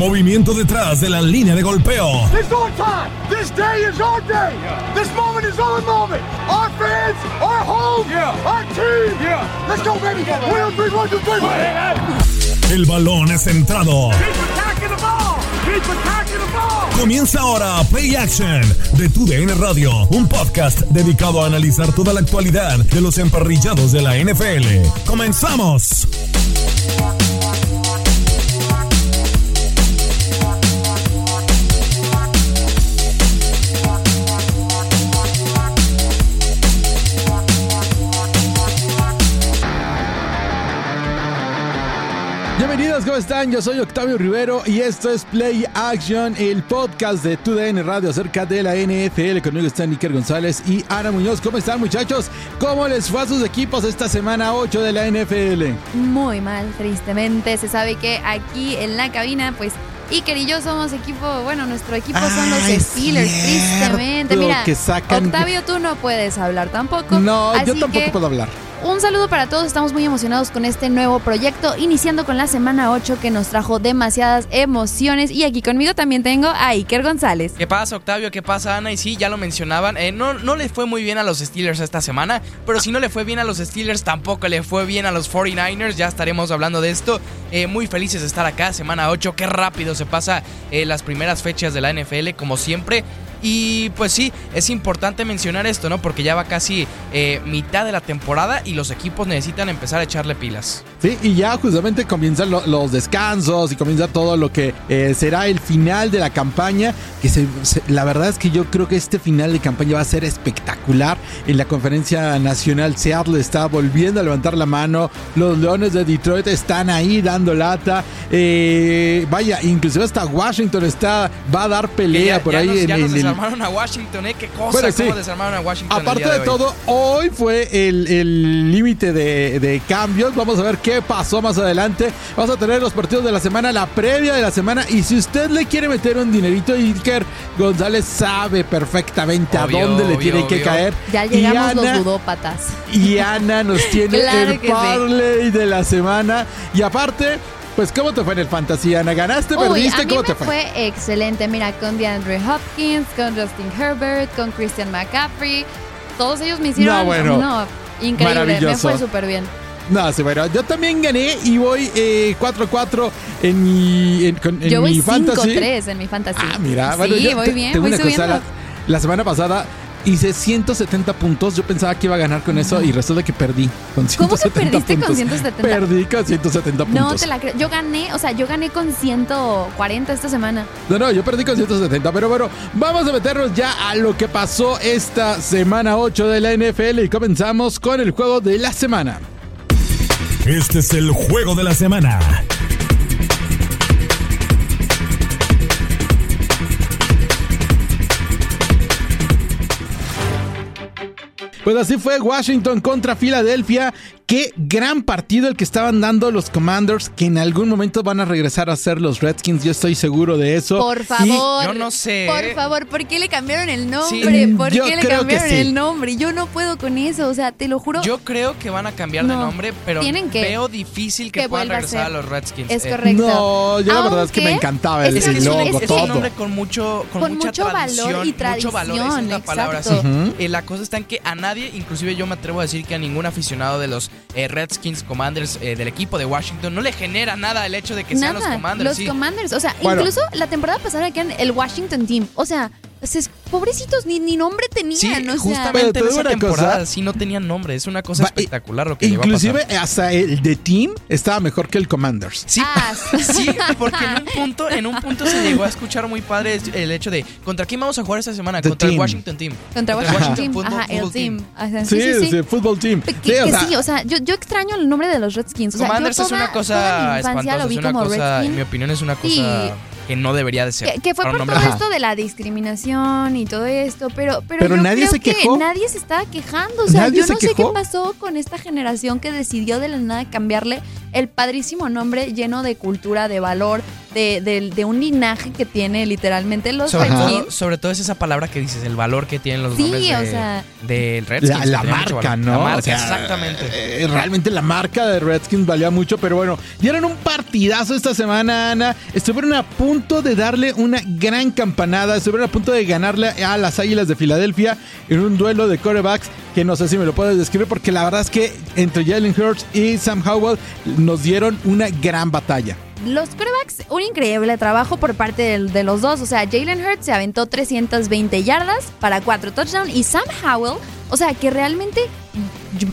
Movimiento detrás de la línea de golpeo. It's our time. This day is our day. This moment is our moment. Our fans, our home, our team. Let's go, baby. One, three, one, two, three. El balón es centrado. Comienza ahora Play Action de Tu DN Radio, un podcast dedicado a analizar toda la actualidad de los emparrillados de la NFL. ¡Comenzamos! Están? Yo soy Octavio Rivero y esto es Play Action, el podcast de TUDN Radio acerca de la NFL. Conmigo están Iker González y Ana Muñoz. ¿Cómo están, muchachos? ¿Cómo les fue a sus equipos esta semana 8 de la NFL? Muy mal, tristemente. Se sabe que aquí en la cabina, pues Iker y yo somos equipo, bueno, nuestro equipo son los Steelers, tristemente. Mira, que sacan- Octavio, tú no puedes hablar tampoco. No, yo tampoco que puedo hablar. Un saludo para todos, estamos muy emocionados con este nuevo proyecto, iniciando con la semana 8 que nos trajo demasiadas emociones. Y aquí conmigo también tengo a Iker González. ¿Qué pasa, Octavio? ¿Qué pasa, Ana? Y sí, ya lo mencionaban. eh, no, no le fue muy bien a los Steelers esta semana, pero si no le fue bien a los Steelers, tampoco le fue bien a los 49ers. Ya estaremos hablando de esto. Eh, muy felices de estar acá, semana 8. Qué rápido se pasa eh, las primeras fechas de la NFL, como siempre. Y pues sí, es importante mencionar esto, ¿no? Porque ya va casi eh, mitad de la temporada y los equipos necesitan empezar a echarle pilas. Sí, y ya justamente comienzan lo- los descansos y comienza todo lo que eh, será el final de la campaña. Que se- se- la verdad es que yo creo que este final de campaña va a ser espectacular. En la conferencia nacional, Seattle está volviendo a levantar la mano. Los Leones de Detroit están ahí dando lata. Eh, vaya, inclusive hasta Washington está va a dar pelea ya, por ya ahí nos, en, en el- desarmaron a Washington, ¿eh? Qué cosa, Bueno, sí. cómo desarmaron a Washington. el Aparte día de hoy. todo, hoy fue el el límite de, de cambios. Vamos a ver qué pasó más adelante. Vamos a tener los partidos de la semana, la previa de la semana. Y si usted le quiere meter un dinerito, Iker González sabe perfectamente Obvio, a dónde le obvio, tiene que caer. Ya Y llegamos Ana- los ludópatas. Y Ana nos tiene Claro el sí. parlay de la semana. Y aparte, pues, ¿cómo te fue en el fantasy, Ana? ¿Ganaste, Uy, perdiste? a mí ¿Cómo me te fue? fue excelente. Mira, con DeAndre Hopkins, con Justin Herbert, con Christian McCaffrey. Todos ellos me hicieron. No, bueno. no, increíble. Me fue súper bien. No, sí, bueno, yo también gané y voy eh, 4-4 en mi, en, con- en Yo mi voy fantasy. 5-3 en mi fantasy. Ah, mira, sí, bueno, yo voy te- bien, tengo voy una cosa, la, la semana pasada hice 170 puntos. Yo pensaba que iba a ganar con eso y resulta que perdí con 170 ¿Cómo que perdiste con puntos. 170? Perdí con 170 puntos. No te la creo. Yo gané, o sea, yo gané con 140 esta semana. No, no, yo perdí con 170, pero bueno, vamos a meternos ya a lo que pasó esta semana 8 de la NFL y comenzamos con el juego de la semana. Este es el juego de la semana. Pues así fue Washington contra Filadelfia. Qué gran partido el que estaban dando los Commanders, que en algún momento van a regresar a ser los Redskins, yo estoy seguro de eso. Por Y- favor. yo no sé, Por favor, ¿por qué le cambiaron el Sí. nombre? ¿Por Yo qué le cambiaron sí. el nombre? Yo no puedo con eso, o sea, te lo juro. Yo creo que van a cambiar de No. nombre, pero Tienen que- veo difícil que, que puedan a regresar a, los Redskins. Es Eh, correcto. No, yo la verdad es que me encantaba el, es Es el es un, nombre con mucho, con, Con mucha mucho valor tradición, y mucho valor, esa es tradición, la palabra. sí. Eh, la cosa está en que a nadie, inclusive yo me atrevo a decir que a ningún aficionado de los eh, Redskins Commanders eh, del equipo de Washington no le genera nada el hecho de que sean los Commanders. los sí. Commanders. O sea, Bueno. incluso la temporada pasada que eran el Washington Team. O sea, pobrecitos, ni, ni nombre tenían. Sí, o sea, justamente te en esa una temporada cosa. sí no tenían nombre. Es una cosa y- espectacular lo que a Inclusive pasar. hasta el de Team estaba mejor que el Commanders. Sí, Ah, sí, porque en un punto, en un punto se llegó a escuchar muy padre el hecho de ¿contra quién vamos a jugar esta semana? The Contra el. Washington Team. Contra el Washington Team. Football- Ajá, el Football Team. Sí, sí, sí, sí. sí, fútbol team. Que, Sí, que o sea, sí, o sea, yo, yo extraño el nombre de los Redskins. O sea, Commanders yo es una cosa espantosa, es una cosa, en mi opinión es una cosa Sí. Que no debería de ser. Que, que fue por todo de- esto de la discriminación y todo esto, pero, pero, Pero yo nadie creo se que quejó. nadie se estaba quejando. O sea, Nadie yo se no sé qué quejó. pasó con esta generación que decidió de la nada cambiarle el padrísimo nombre lleno de cultura, de valor, de, de- de un linaje que tiene literalmente los Sobre Ajá. todo, Redskins. sobre todo es esa palabra que dices, el valor que tienen los Sí, nombres de, o sea- del Redskins. la, marca. ¿no? La marca, O sea, exactamente. eh, realmente la marca de Redskins valía mucho, pero bueno, dieron un partidazo esta semana, Ana. Estuvieron a punto de darle una gran campanada, estuvieron a punto de ganarle a las Águilas de Filadelfia en un duelo de corebacks que no sé si me lo puedes describir, porque la verdad es que entre Jalen Hurts y Sam Howell nos dieron una gran batalla. Los quarterbacks, un increíble trabajo por parte de, los dos. O sea, Jalen Hurts se aventó 320 yardas para 4 touchdowns y Sam Howell, o sea, que realmente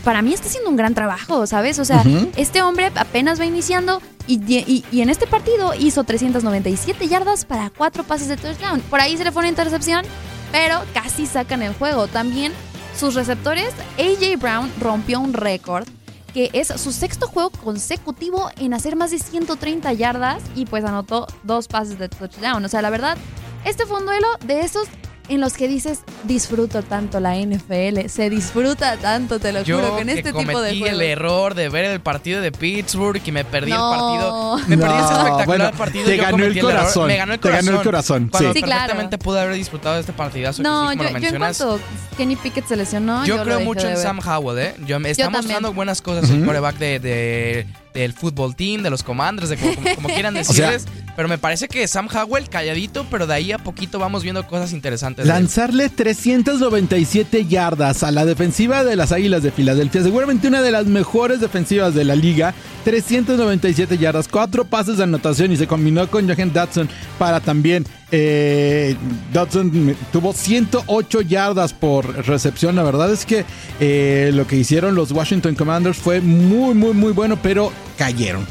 para mí está haciendo un gran trabajo, ¿sabes? O sea, este hombre apenas va iniciando y, y- y en este partido hizo 397 yardas para 4 pases de touchdown. Por ahí se le fue una intercepción, pero casi sacan el juego. También sus receptores, AJ Brown rompió un récord que es su sexto juego consecutivo en hacer más de 130 yardas y pues anotó dos pases de touchdown. O sea, la verdad, este fue un duelo de esos en los que dices, disfruto tanto la NFL, se disfruta tanto, te lo Yo juro, con que este tipo de cometí juegos. el error de ver el partido de Pittsburgh y me perdí No. el partido. Me perdí ese espectacular bueno, partido. te yo ganó el error. corazón, Me ganó el te corazón. ganó el corazón, Cuando sí. Sí, claro. perfectamente pude haber disfrutado de este partidazo. No, que sí, como yo, lo yo en mencionas. cuanto Kenny Pickett se lesionó, Yo, yo, lo creo dejé mucho de en ver. Sam Howell, ¿eh? Yo, me está mostrando buenas cosas el quarterback de, de- del fútbol team, de los commanders, de como, como- como quieran sea- decirles. Pero me parece que Sam Howell calladito, pero de ahí a poquito vamos viendo cosas interesantes. Lanzarle 397 yardas a la defensiva de las Águilas de Filadelfia, seguramente una de las mejores defensivas de la liga. 397 yardas, cuatro pases de anotación y se combinó con Johan Dodson para también. Eh, Dodson tuvo 108 yardas por recepción. La verdad es que eh, lo que hicieron los Washington Commanders fue muy, muy, muy bueno, pero cayeron.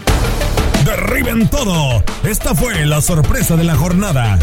Derriben todo. Esta fue la sorpresa de la jornada.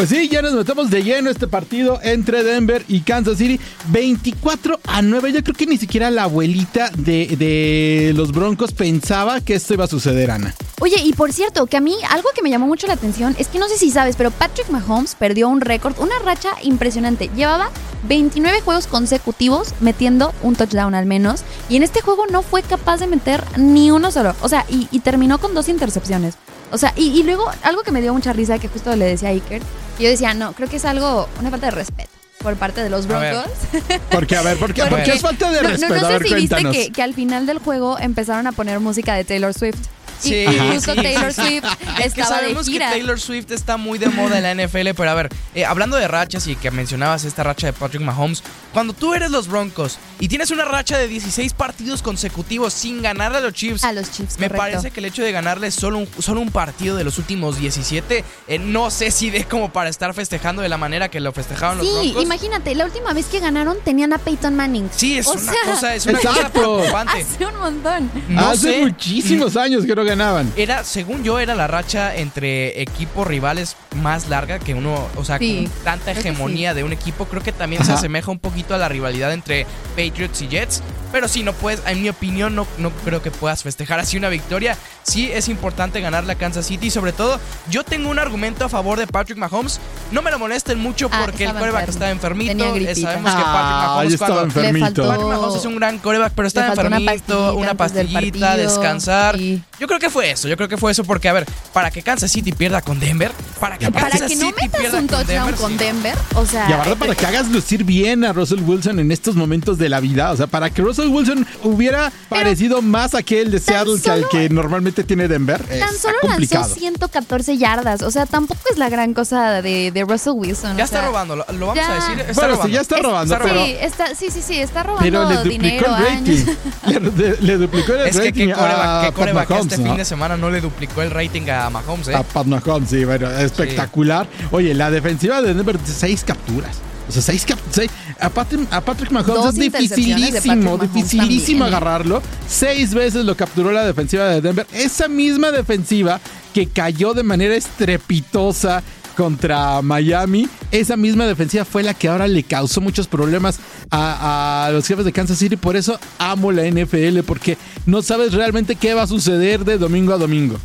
Pues sí, ya nos metemos de lleno este partido entre Denver y Kansas City. 24 a 9. Yo creo que ni siquiera la abuelita de, de los Broncos pensaba que esto iba a suceder, Ana. Oye, y por cierto, que a mí algo que me llamó mucho la atención es que no sé si sabes, pero Patrick Mahomes perdió un récord, una racha impresionante. Llevaba 29 juegos consecutivos metiendo un touchdown al menos, y en este juego no fue capaz de meter ni uno solo. O sea, y terminó con dos intercepciones. O sea, y, y luego algo que me dio mucha risa, que justo le decía a Iker, que yo decía, no, creo que es algo, una falta de respeto por parte de los. Broncos. Porque, a ver, porque, Porque- porque es falta de no, respeto. No, sé ver, si viste que al final del juego empezaron a poner música de Taylor Swift. Sí, y, justo sí, Taylor sí, sí. Swift Es que estaba de sabemos que. Taylor Swift está muy de moda en la NFL, pero a ver, eh, hablando de rachas y que mencionabas esta racha de Patrick Mahomes, cuando tú eres los Broncos y tienes una racha de 16 partidos consecutivos sin ganarle a los Chiefs, A los Chiefs, me correcto. parece que el hecho de ganarle solo un, solo un partido de los últimos 17, eh, no sé si de como para estar festejando de la manera que lo festejaron los Sí, Broncos. imagínate, la última vez que ganaron tenían a Peyton Manning. Sí, es O una sea, cosa, es una cosa preocupante. Hace un montón. No Hace sé. muchísimos años que no ganaban. Era, según yo, era la racha entre equipos rivales más larga que uno, o sea, Sí, con tanta hegemonía de un equipo. Creo que también se asemeja un poquito a la rivalidad entre Patriots y Jets. Pero sí, no puedes, en mi opinión, no, no creo que puedas festejar así una victoria. Sí es importante ganarle a Kansas City. Y sobre todo, yo tengo un argumento a favor de Patrick Mahomes. No me lo molesten mucho Ah, porque el estaba coreback enfermo. está enfermito. Tenía Eh, sabemos que Patrick Ah, Mahomes estaba cuando- enfermito. Le faltó- Patrick Mahomes es un gran coreback, pero una enfermito, una pastillita del pastillita, partido, descansar. y- Yo creo que fue eso, yo creo que fue eso porque, a ver, para que Kansas City pierda con Denver, para que Para Kansas que no City metas pierda un con touchdown Denver, con sí. Denver, o sea... Y aparte para que hagas lucir bien a Russell Wilson en estos momentos de la vida. O sea, para que Russell Wilson hubiera parecido más a aquel de Seattle que al solo- que normalmente tiene Denver. Tan solo complicado. lanzó 114 yardas. O sea, tampoco es la gran cosa de, de Russell Wilson. Ya o sea, está robando, lo, lo vamos ya. a decir. Está Bueno, sí, ya está es- robando, pero, Sí, está, sí, sí, sí, está robando pero le duplicó dinero, el rating. Le, le duplicó el Es que rating qué coreback, a qué Pat coreback Mahomes, este ¿no? fin de semana no le duplicó el rating a Mahomes, ¿eh? A Pat Mahomes, sí, bueno, espectacular. Oye, la defensiva de Denver, seis capturas. O sea, seis. A Patrick, a Patrick Mahomes Dos es dificilísimo, Mahomes dificilísimo también. agarrarlo. Seis veces lo capturó la defensiva de Denver. Esa misma defensiva que cayó de manera estrepitosa contra Miami, esa misma defensiva fue la que ahora le causó muchos problemas a, a los jefes de Kansas City. Por eso amo la NFL, porque no sabes realmente qué va a suceder de domingo a domingo.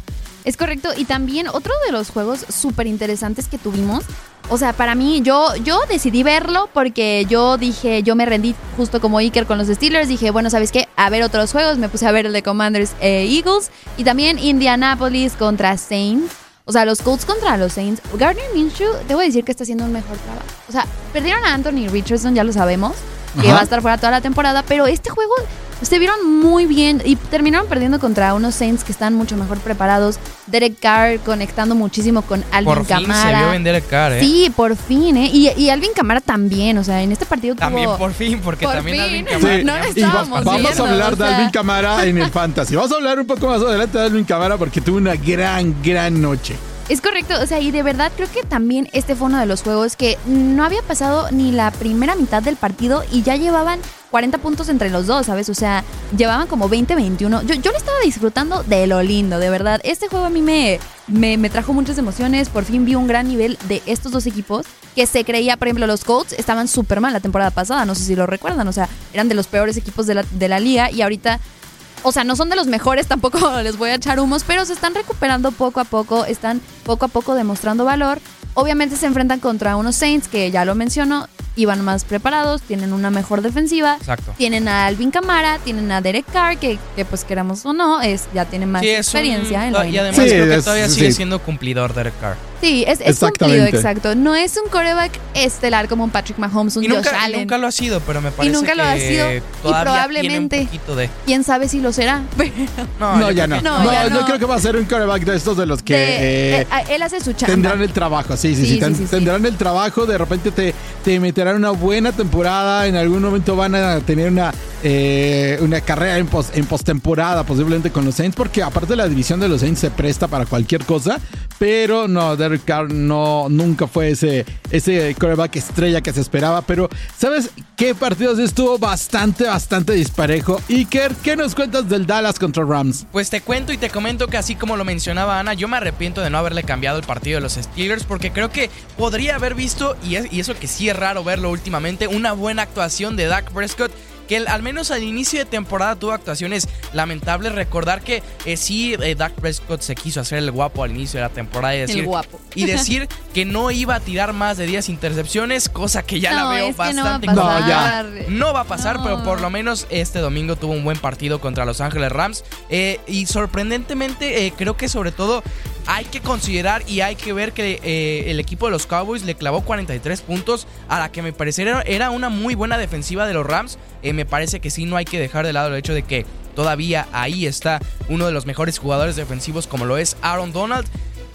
Es correcto. Y también otro de los juegos súper interesantes que tuvimos. O sea, para mí, yo, yo decidí verlo porque yo dije, yo me rendí justo como Iker con los Steelers. Dije, bueno, ¿sabes qué? A ver otros juegos. Me puse a ver el de Commanders e Eagles. Y también Indianapolis contra Saints. O sea, los Colts contra los Saints. Gardner Minshew, debo decir que está haciendo un mejor trabajo. O sea, perdieron a Anthony Richardson, ya lo sabemos. Que Ajá. va a estar fuera toda la temporada. Pero este juego se vieron muy bien y terminaron perdiendo contra unos Saints que están mucho mejor preparados. Derek Carr conectando muchísimo con Alvin Por fin se vio vender el car, ¿eh? Sí, por fin, ¿eh? Y, y Alvin Kamara también, o sea, en este partido También tuvo... por fin, porque Por también fin. Alvin Sí. Kamara No lo Y va- estábamos vamos viendo, a hablar o de. Alvin Camara en el Fantasy. Vamos a hablar un poco más adelante de Alvin Camara porque tuvo una gran, gran noche. Es correcto, o sea, y de verdad creo que también este fue uno de los juegos que no había pasado ni la primera mitad del partido y ya llevaban 40 puntos entre los dos, ¿sabes? O sea, llevaban como 20-21. Yo, yo lo estaba disfrutando de lo lindo, de verdad. Este juego a mí me, me, me trajo muchas emociones. Por fin vi un gran nivel de estos dos equipos que se creía, por ejemplo, los Colts estaban súper mal la temporada pasada, no sé si lo recuerdan, o sea, eran de los peores equipos de la, de la liga y ahorita o sea, no son de los mejores, tampoco les voy a echar humos, pero se están recuperando poco a poco, están poco a poco demostrando valor. Obviamente se enfrentan contra unos Saints que ya lo menciono, iban más preparados, tienen una mejor defensiva. Exacto. Tienen a Alvin Kamara, tienen a Derek Carr, que, que pues queramos o no, es, ya tiene más Sí, es un- experiencia en la Y además Sí, creo que es- todavía sí. sigue siendo cumplidor Derek Carr. Sí, es, es cumplido, exacto. No es un coreback estelar como un Patrick Mahomes, un Y Josh nunca, y Allen. nunca lo ha sido, pero me parece nunca lo que ha sido, y probablemente- tiene un poquito de... Quién sabe si lo será. Pero No, No, ya no. que no, No, ya yo no. creo que va a ser un coreback de estos de los que de- eh, eh, él hace su chamba. tendrán el trabajo. Sí, sí, sí. Sí, ten- sí, sí, sí. tendrán el trabajo. De repente te, te meterán una buena temporada. En algún momento van a tener una, eh, una carrera en, pos- en postemporada, posiblemente con los Saints, porque aparte la división de los Saints se presta para cualquier cosa. Pero no, Derek Carr no, nunca fue ese, ese coreback estrella que se esperaba. Pero, ¿sabes qué partidos estuvo bastante, bastante disparejo? Iker, ¿qué nos cuentas del Dallas contra Rams? Pues te cuento y te comento que así como lo mencionaba Ana, yo me arrepiento de no haberle cambiado el partido de los Steelers porque creo que podría haber visto, y, y eso que sí es raro verlo últimamente, una buena actuación de Dak Prescott. Que al menos al inicio de temporada tuvo actuaciones lamentables. Recordar que eh, sí, eh, Dak Prescott se quiso hacer el guapo al inicio de la temporada y decir, el guapo. y decir que no iba a tirar más de 10 intercepciones, cosa que ya la veo es que no va a bastante pasar. complicada. No, ya. No va a pasar, No. pero por lo menos este domingo tuvo un buen partido contra Los Ángeles Rams. Eh, y sorprendentemente, eh, creo que sobre todo hay que considerar y hay que ver que eh, el equipo de los Cowboys le clavó 43 puntos a la que me pareciera era una muy buena defensiva de los Rams. Eh, me parece que sí, no hay que dejar de lado el hecho de que todavía ahí está uno de los mejores jugadores defensivos como lo es Aaron Donald.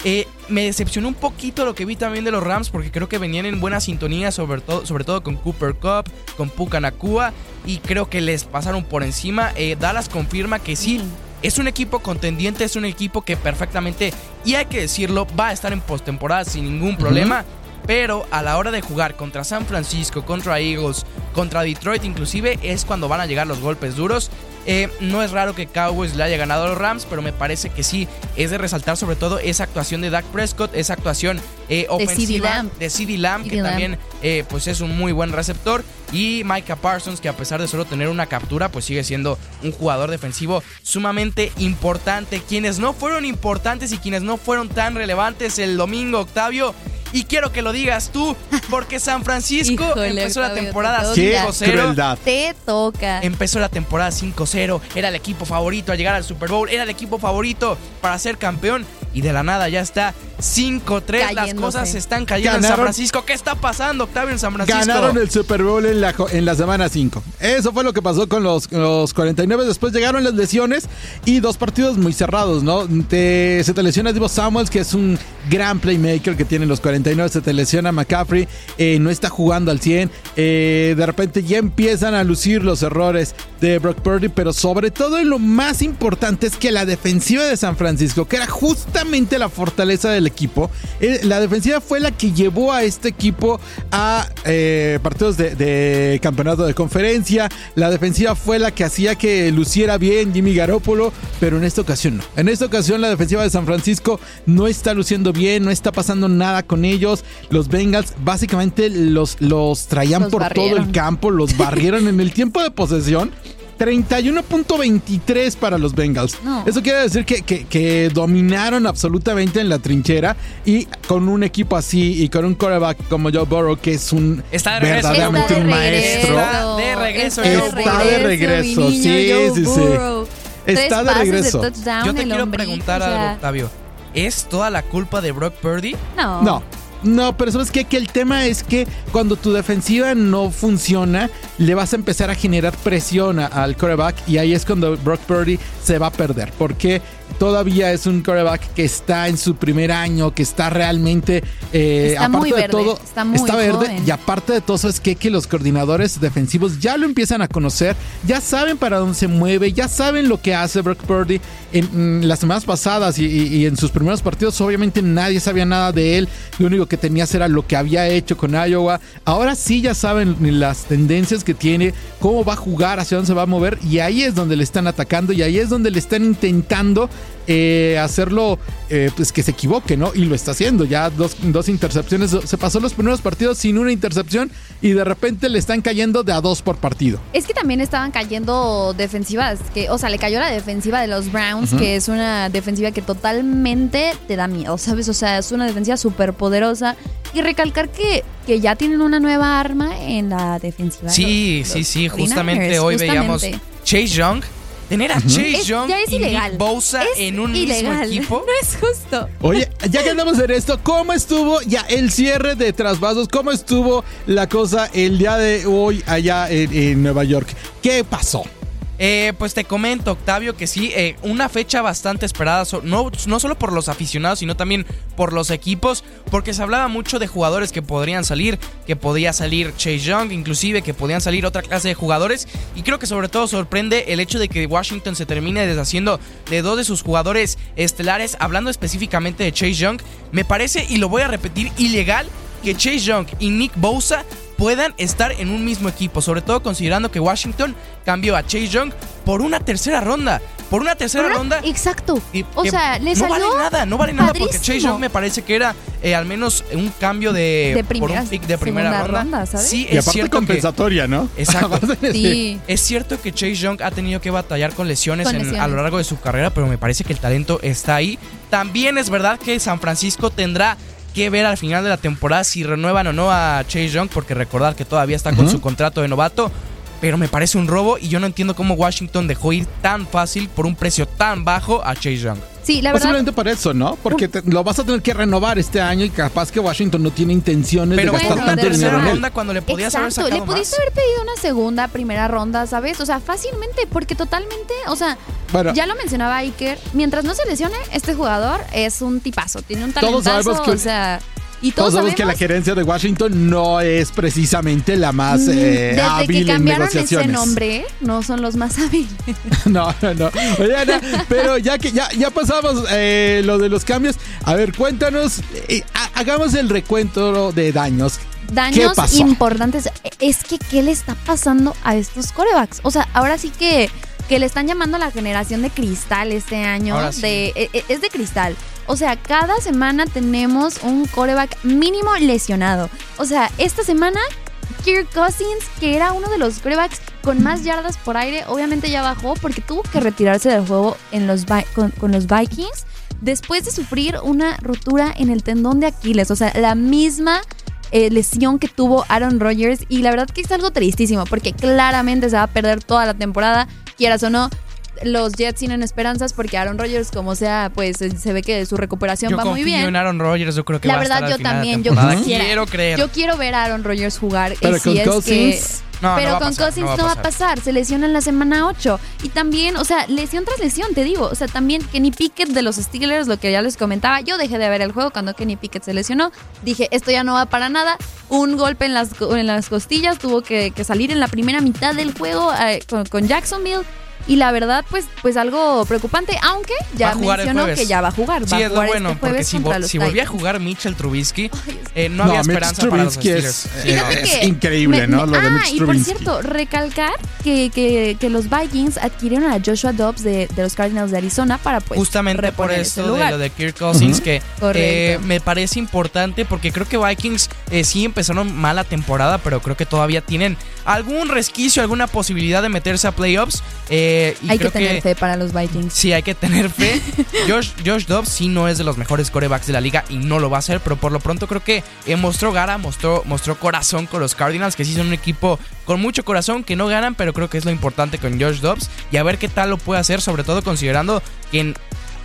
Eh, me decepcionó un poquito lo que vi también de los Rams porque creo que venían en buena sintonía, sobre todo, sobre todo con Cooper Cup, con Puka Nakua y creo que les pasaron por encima. Eh, Dallas confirma que sí, es un equipo contendiente, es un equipo que perfectamente, y hay que decirlo, va a estar en postemporada sin ningún problema. Pero a la hora de jugar contra San Francisco, contra Eagles, contra Detroit inclusive, es cuando van a llegar los golpes duros. Eh, no es raro que Cowboys le haya ganado a los Rams, pero me parece que sí es de resaltar sobre todo esa actuación de Dak Prescott, esa actuación eh, ofensiva de CeeDee Lamb, que también eh, pues es un muy buen receptor. Y Micah Parsons, que a pesar de solo tener una captura, pues sigue siendo un jugador defensivo sumamente importante. Quienes no fueron importantes y quienes no fueron tan relevantes el domingo, Octavio. Y quiero que lo digas tú, porque San Francisco Híjole, empezó la temporada te toca. 5-0. Qué crueldad. Te toca. Empezó la temporada 5-0, era el equipo favorito a llegar al Super Bowl, era el equipo favorito para ser campeón y de la nada ya está 5-3. Las cosas se están cayendo en San. Francisco. ¿Qué está pasando, Octavio, en San Francisco? Ganaron el Super Bowl en la, en la semana 5. Eso fue lo que pasó con los, los 49. Después llegaron las lesiones y dos partidos muy cerrados, ¿no? Te- se te lesiona Divo Samuels, que es un gran playmaker que tienen los 49. Se te lesiona McCaffrey, eh, no está jugando al 100. Eh, de repente ya empiezan a lucir los errores de Brock Purdy, pero sobre todo y lo más importante es que la defensiva de San Francisco, que era la fortaleza del equipo, eh, la defensiva fue la que llevó a este equipo a eh, partidos de, de campeonato de conferencia. La defensiva fue la que hacía que luciera bien Jimmy Garoppolo, pero en esta ocasión no. En esta ocasión la defensiva de San Francisco no está luciendo bien, no está pasando nada con ellos. Los Bengals básicamente los, los traían Los por todo el campo, los barrieron en el tiempo de posesión. 31.23 para los Bengals. No. Eso quiere decir que, que- que dominaron absolutamente en la trinchera y con un equipo así y con un quarterback como Joe Burrow, que es un Está de verdaderamente Está un de maestro. Está de regreso, Está, de regreso, mi niño, sí, Joe sí, sí. Burrow. Está de regreso. touchdown, Yo te quiero preguntar o sea, algo, Octavio. ¿Es toda la culpa de Brock Purdy? No. No. No, pero sabes qué? que el tema es que cuando tu defensiva no funciona, le vas a empezar a generar presión al quarterback y ahí es cuando Brock Purdy se va a perder. Porque todavía es un quarterback que está en su primer año, que está realmente eh, Está aparte muy de todo, está muy verde joven. y aparte de todo, ¿sabes qué? Que los coordinadores defensivos ya lo empiezan a conocer, ya saben para dónde se mueve, ya saben lo que hace Brock Purdy. En, mm, las semanas pasadas y, y- y en sus primeros partidos, obviamente nadie sabía nada de él. Lo único que tenías era lo que había hecho con Iowa. Ahora sí ya saben las tendencias que tiene, cómo va a jugar, hacia dónde se va a mover. Y ahí es donde le están atacando y ahí es donde le están intentando eh, hacerlo eh, pues que se equivoque, ¿no? Y lo está haciendo. Ya dos, dos intercepciones. Se pasó los primeros partidos sin una intercepción y de repente le están cayendo de a dos por partido. Es que también estaban cayendo defensivas, que, o sea, le cayó la defensiva de los Browns, que es una defensiva que totalmente te da miedo, ¿sabes? O sea, es una defensiva súper poderosa. Y recalcar que, que ya tienen una nueva arma en la defensiva. de Sí, los- sí, los sí. 49ers, Justamente hoy veíamos. Chase Young. Tener a Chase Es- Young ya es y ilegal. Nick Bosa Es en un ilegal. mismo equipo. No es justo. Oye, ya que andamos en esto, ¿cómo estuvo ya el cierre de trasvasos? ¿Cómo estuvo la cosa el día de hoy allá en, en Nueva York? ¿Qué pasó? Eh, pues te comento, Octavio, que sí, eh, una fecha bastante esperada, no, no solo por los aficionados, sino también por los equipos, porque se hablaba mucho de jugadores que podrían salir, que podía salir Chase Young, inclusive que podían salir otra clase de jugadores, y creo que sobre todo sorprende el hecho de que Washington se termine deshaciendo de dos de sus jugadores estelares, hablando específicamente de Chase Young, me parece, y lo voy a repetir, ilegal que Chase Young y Nick Bosa puedan estar en un mismo equipo, sobre todo considerando que Washington cambió a Chase Young por una tercera ronda. Por una tercera Por ronda. Exacto. y O que sea, le no salió vale nada, no vale nada porque Chase. Young me parece que era eh, al menos un cambio de, De por primera- un pick de primera ronda. ronda, ¿sabes? Sí, Y es aparte cierto que compensatoria, ¿no? Exacto. Sí. es cierto que Chase Young ha tenido que batallar con lesiones, Con en- lesiones. a lo largo de su carrera, pero me parece que el talento está ahí. También es verdad que San Francisco tendrá que ver al final de la temporada si renuevan o no a Chase Young, porque recordar que todavía está con su contrato de novato. Pero me parece un robo y yo no entiendo cómo Washington dejó ir tan fácil por un precio tan bajo a Chase Young. Sí, la verdad. Posiblemente por eso, ¿no? Porque te- lo vas a tener que renovar este año y capaz que Washington no tiene intenciones Pero de gastar en bueno, tanto dinero en él. ronda cuando le podías haber Exacto, sacado le pudiste más. haber pedido una segunda, primera ronda, ¿sabes? O sea, fácilmente, porque totalmente, o sea, Bueno. ya lo mencionaba Iker, mientras no se lesione, este jugador es un tipazo, tiene un Todos talentazo, sabemos que- o sea, y Todos todos, sabemos que la gerencia de Washington no es precisamente la más Mm, eh, Desde hábil que en cambiaron ese negociaciones. nombre, no son los más hábiles. No, no, no. Oye, Ana, pero ya que ya, ya pasamos eh, lo de los cambios, a ver, cuéntanos, eh, ha- hagamos el recuento de daños. Daños importantes. Es que, ¿qué le está pasando a estos corebacks? O sea, ahora sí que que le están llamando la generación de cristal este año. Sí. de, e- e- es de cristal. O sea, cada semana tenemos un coreback mínimo lesionado. O sea, esta semana Kirk Cousins, que era uno de los corebacks con más yardas por aire, obviamente ya bajó porque tuvo que retirarse del juego en los con los Vikings después de sufrir una rotura en el tendón de Aquiles. O sea, la misma eh, lesión que tuvo Aaron Rodgers. Y la verdad que es algo tristísimo porque claramente se va a perder toda la temporada, quieras o no. Los Jets tienen esperanzas porque Aaron Rodgers, como sea, pues eh, se ve que su recuperación Yo va muy bien. en Aaron Rodgers, yo creo que La va a verdad, estar yo también, yo quisiera. Quiero creer. Yo quiero ver a Aaron Rodgers jugar. Pero con si es Cousins, que- No, no pero va a con pasar, Cousins no no va va, a pasar. Se lesiona en la semana 8. Y también, o sea, lesión tras lesión, te digo. O sea, también Kenny Pickett de los Steelers, lo que ya les comentaba. Yo dejé de ver el juego cuando Kenny Pickett se lesionó. Dije, esto ya no va para nada. Un golpe en las, co- en las costillas. Tuvo que, que salir en la primera mitad del juego eh, con, con Jacksonville. Y la verdad, pues, pues algo preocupante, aunque ya jugar mencionó que ya va a jugar. Sí, va a es lo jugar bueno, este porque jueves si, vo- volvía a jugar Mitchell Trubisky, eh, no, No, había Mitch esperanza para los Trubisky es- Steelers. eh. Fíjate es que increíble, ¿no? Lo de ah, Mitch y por cierto, recalcar que, que, que los Vikings adquirieron a Joshua Dobbs de, de los Cardinals de Arizona para pues Justamente por esto de lo de Kirk Cousins, que eh, me parece importante porque creo que Vikings eh, sí empezaron mala temporada, pero creo que todavía tienen algún resquicio, alguna posibilidad de meterse a playoffs. eh, y Hay que tener fe para los Vikings. Sí, hay que tener fe. Josh, Josh Dobbs sí no es de los mejores corebacks de la liga y no lo va a hacer, pero por lo pronto creo que eh, mostró gara, mostró, mostró corazón con los Cardinals, que sí son un equipo con mucho corazón, que no ganan, pero creo que es lo importante con Josh Dobbs y a ver qué tal lo puede hacer, sobre todo considerando que en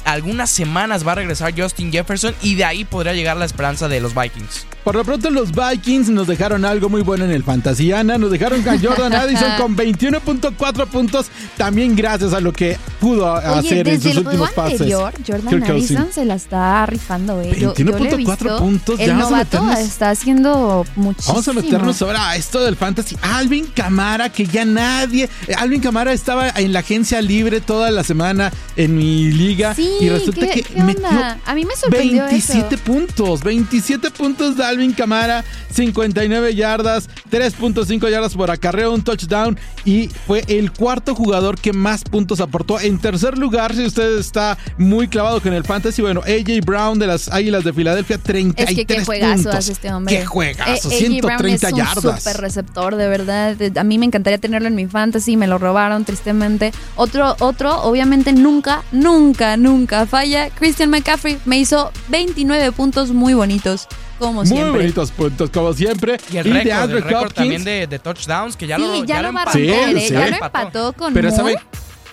algunas semanas va a regresar Justin Jefferson y de ahí podría llegar la esperanza de los Vikings. Por lo pronto los Vikings nos dejaron algo muy bueno en el Fantasiana, nos dejaron a Jordan Addison con 21.4 puntos, también gracias a lo que pudo Oye, hacer en sus el últimos pases. anterior, Jordan Addison se la está rifando, eh. Yo, yo le he 21.4 visto. puntos, ya vamos a meternos- está haciendo muchísimo. Vamos a meternos ahora a esto del fantasy. Alvin Camara, que ya nadie. eh, Alvin Camara estaba en la agencia libre toda la semana en mi liga. Sí, y resulta ¿qué, que qué metió? A mí me sorprendió 27 eso. puntos. 27 puntos de Alvin Camara. 59 yardas. 3.5 yardas por acarreo. Un touchdown. Y fue el cuarto jugador que más puntos aportó. En tercer lugar, si usted está muy clavado con el fantasy, bueno, AJ Brown de las Águilas de Filadelfia, 33 Es que qué juegazo puntos. hace este hombre. Qué juegazo. Eh, AJ Brown 130 es un yardas. super receptor, de verdad. A mí me encantaría tenerlo en mi fantasy, me lo robaron tristemente. Otro, otro, obviamente nunca, nunca, nunca falla. Christian McCaffrey me hizo 29 puntos muy bonitos, como Muy siempre. bonitos puntos, como siempre. Y el de récord, Andrew el récord Hopkins. también de, de touchdowns, que ya sí, lo, ya, lo va a empató. Sí, sí. ya lo empató. con Pero Moore. ¿saben,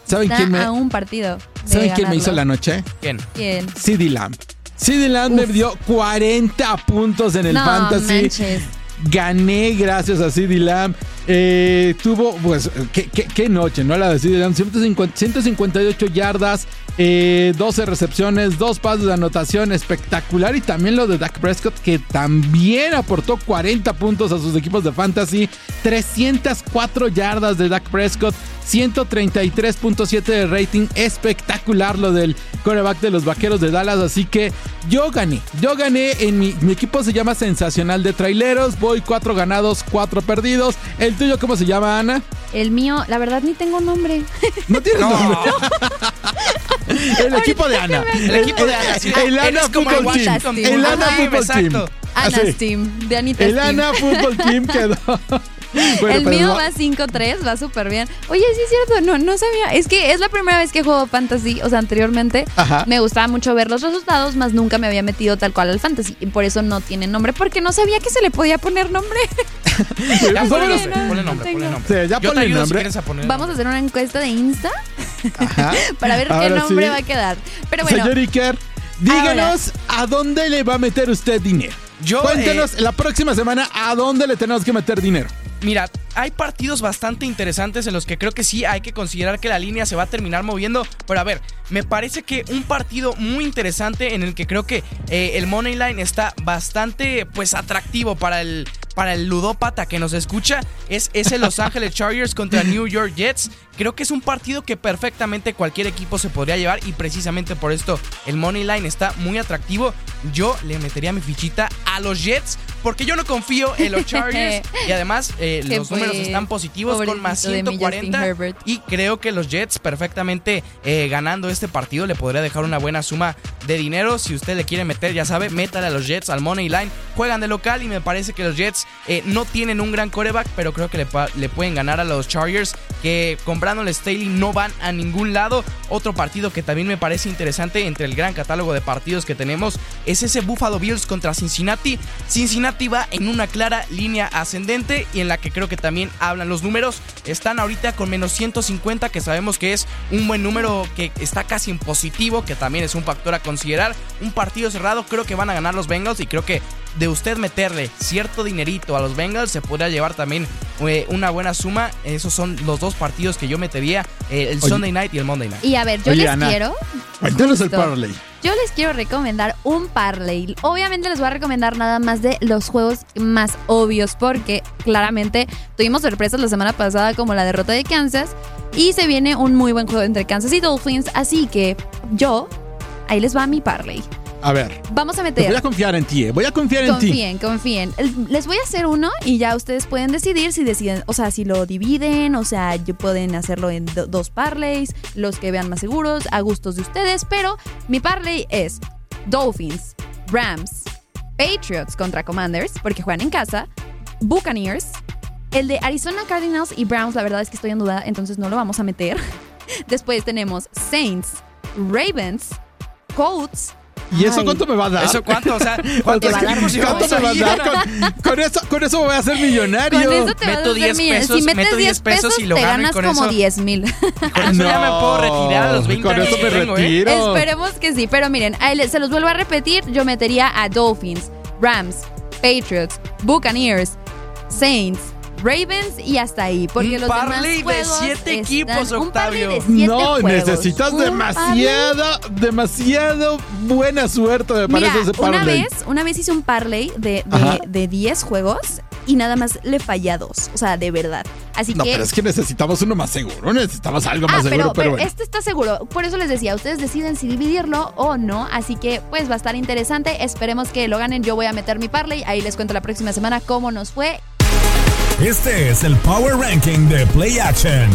¿saben quién me, a un partido. de ¿saben quién me hizo la noche? ¿Quién? ¿Quién? CD Lamb. CD Lamb me dio 40 puntos en el no, fantasy. manches. Gané gracias a CD Lamb. Eh, tuvo, pues, ¿qué, qué, qué noche, ¿no? La de CD Lamb. 150 158 yardas, eh, 12 recepciones, dos pasos de anotación espectacular. Y también lo de Dak Prescott, que también aportó 40 puntos a sus equipos de fantasy. 304 yardas de Dak Prescott. 133.7 de rating. Espectacular lo del coreback de los vaqueros de Dallas. Así que yo gané. Yo gané en mi, mi equipo se llama Sensacional de Traileros. Voy 4 ganados, 4 perdidos. ¿El tuyo cómo se llama, Ana? El mío, la verdad, ni tengo nombre. No tienes nombre. El equipo de Ana. El equipo de Ana. El Ana Football Team. El. Ana Football Team. Ana's Así. Team, de Anita El. Ana Football Team quedó. Bueno, el mío no- va 5-3, va súper bien. Oye, sí es cierto, no, no sabía. Es que es la primera vez que juego fantasy. O sea, anteriormente Ajá. me gustaba mucho ver los resultados, más nunca me había metido tal cual al fantasy. Y por eso no tiene nombre, porque no sabía que se le podía poner nombre. Ya Pues ponle nombre, no, ponle no nombre, ponle nombre. Sí, ya Yo te ponle ayudo si nombre. quieres a poner Vamos a hacer una encuesta de Insta para ver qué Ahora nombre sí. va a quedar. Pero bueno, Señor Iker, díganos a dónde le va a meter usted dinero. Yo, Cuéntenos la próxima semana a dónde le tenemos que meter dinero. Mira, hay partidos bastante interesantes en los que creo que sí hay que considerar que la línea se va a terminar moviendo. Pero a ver, me parece que un partido muy interesante en el que creo que eh, el Money Line está bastante pues atractivo para el, para el ludópata que nos escucha es ese Los Ángeles Chargers contra New York Jets. Creo que es un partido que perfectamente cualquier equipo se podría llevar y precisamente por esto el Money Line está muy atractivo. Yo le metería mi fichita a los Jets porque yo no confío en los Chargers y además eh, ¿Qué los fue? números están positivos con más Pobrecito de mi Justin 140 Herbert. y creo que los Jets perfectamente eh, ganando este partido le podría dejar una buena suma de dinero. Si usted le quiere meter, ya sabe, métale a los Jets al Money Line. Juegan de local y me parece que los Jets eh, no tienen un gran coreback, pero creo que le, le pueden ganar a los Chargers que con Brandon Staley no van a ningún lado. Otro partido que también me parece interesante entre el gran catálogo de partidos que tenemos es ese Buffalo Bills contra Cincinnati. Cincinnati va en una clara línea ascendente y en la que creo que también hablan los números. Están ahorita con menos 150, que sabemos que es un buen número que está casi en positivo, que también es un factor a considerar. Un partido cerrado, creo que van a ganar los Bengals y creo que de usted meterle cierto dinerito a los Bengals se podría llevar también eh, una buena suma. Esos son los dos partidos que yo metería, eh, el Oye. Sunday Night y el Monday Night. Y a ver, yo Oye, les Ana, quiero. Cuéntanos el parlay. Yo les quiero recomendar un parlay. Obviamente les voy a recomendar nada más de los juegos más obvios porque claramente tuvimos sorpresas la semana pasada como la derrota de Kansas y se viene un muy buen juego entre Kansas y Dolphins, así que yo ahí les va mi parlay. A ver, Vamos a pues meter voy a confiar en ti, eh. Voy a confiar en ti. Confíen, confíen. Les voy a hacer uno y ya ustedes pueden decidir si deciden, o sea, si lo dividen, o sea, pueden hacerlo en do- dos parlays, los que vean más seguros, a gustos de ustedes, pero mi parlay es Dolphins, Rams, Patriots contra Commanders, porque juegan en casa, Buccaneers, el de Arizona Cardinals y Browns, la verdad es que estoy en duda, entonces no lo vamos a meter. Después tenemos Saints, Ravens, Colts. ¿Y eso Ay. cuánto me va a dar? ¿Eso cuánto? O sea, ¿cuántos Te va a dar equipos mucho. llevamos ¿Cuánto me va a dar? Con, con eso, con eso voy a ser millonario. Con eso te vas a Meto hacer 10 millonario. pesos, Si metes meto 10 10 pesos y lo te gano y ganas con como eso- 10 mil. Con eso ya me puedo retirar a los 20 Con eso me tengo, ¿eh? retiro. Esperemos que sí. Pero miren, se los vuelvo a repetir. Yo metería a Dolphins, Rams, Patriots, Buccaneers, Saints, Ravens y hasta ahí. Porque Un los demás parlay de juegos siete están- equipos, un parlay de Octavio. siete No, juegos. necesitas Un demasiada, demasiado buena suerte, me Mira, parece ese una parlay. vez, una vez hice un parlay de, Ajá. de, de 10 juegos y nada más le fallé a dos. O sea, de verdad. Así No, que. pero es que necesitamos uno más seguro, necesitamos algo Ah, más seguro, pero, pero, pero bueno. este está seguro. Por eso les decía, ustedes deciden si dividirlo o no. Así que pues va a estar interesante. Esperemos que lo ganen. Yo voy a meter mi parlay. Ahí les cuento la próxima semana cómo nos fue. Este es el Power Ranking de Play Action.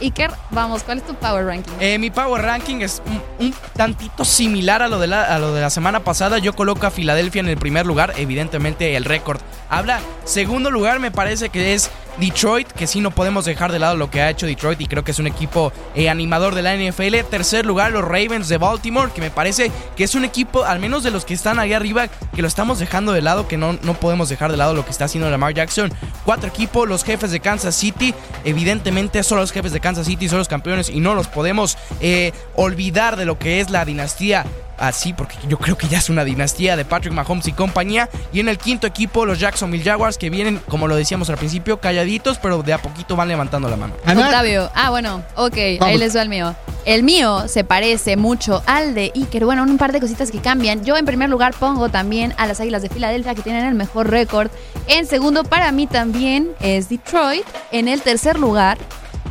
Iker, vamos, ¿cuál es tu power ranking? Eh, mi Power Ranking es un, tantito similar a lo, de la, a lo de la semana pasada. Yo coloco a Filadelfia en el primer lugar. Evidentemente, el récord habla. Segundo lugar, me parece que es Detroit, que sí no podemos dejar de lado lo que ha hecho Detroit y creo que es un equipo eh, animador de la NFL. Tercer lugar, los Ravens de Baltimore, que me parece que es un equipo, al menos de los que están ahí arriba, que lo estamos dejando de lado, que no, no podemos dejar de lado lo que está haciendo Lamar Jackson. Cuatro equipos, los jefes de Kansas City, evidentemente son los jefes de Kansas City, son los campeones y no los podemos eh, olvidar de lo que es la dinastía así, porque yo creo que ya es una dinastía de Patrick Mahomes y compañía. Y en el quinto equipo, los Jacksonville Jaguars, que vienen, como lo decíamos al principio, calladitos, pero de a poquito van levantando la mano. Octavio. Ah, bueno, ok, ahí les doy el mío. El mío se parece mucho al de Iker. Bueno, un par de cositas que cambian. Yo en primer lugar pongo también a las Águilas de Filadelfia que tienen el mejor récord. En segundo para mí también es Detroit. En el tercer lugar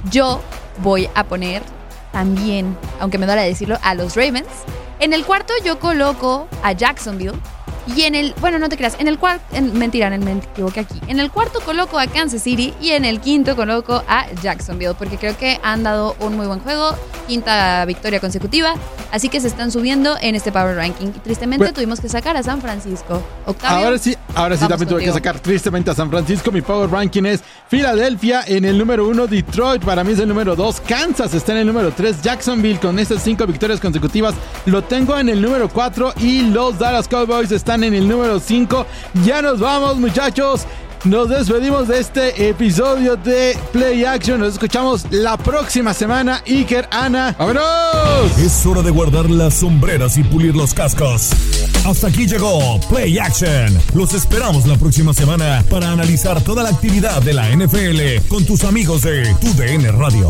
yo voy a poner también, aunque me duele decirlo, a los Ravens. En el cuarto yo coloco a Jacksonville. Y en el, bueno, no te creas, en el cuarto, mentira, en el, me equivoqué aquí. En el cuarto coloco a Kansas City y en el quinto coloco a Jacksonville, porque creo que han dado un muy buen juego, quinta victoria consecutiva, así que se están subiendo en este Power Ranking. Y tristemente Bueno. tuvimos que sacar a San Francisco. Octavio. Ahora sí, ahora sí también tuve que sacar tristemente a San Francisco. Mi power ranking es Filadelfia en el número uno, Detroit para mí es el número dos, Kansas está en el número tres, Jacksonville con estas cinco victorias consecutivas lo tengo en el número cuatro y los Dallas Cowboys están en el número cinco. Ya nos vamos muchachos. Nos despedimos de este episodio de Play Action. Nos escuchamos la próxima semana. Iker, Ana, ¡vámonos! Es hora de guardar las sombreras y pulir los cascos. Hasta aquí llegó Play Action. Los esperamos la próxima semana para analizar toda la actividad de la NFL con tus amigos de Tu DN Radio.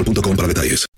boostmobile.com para detalles.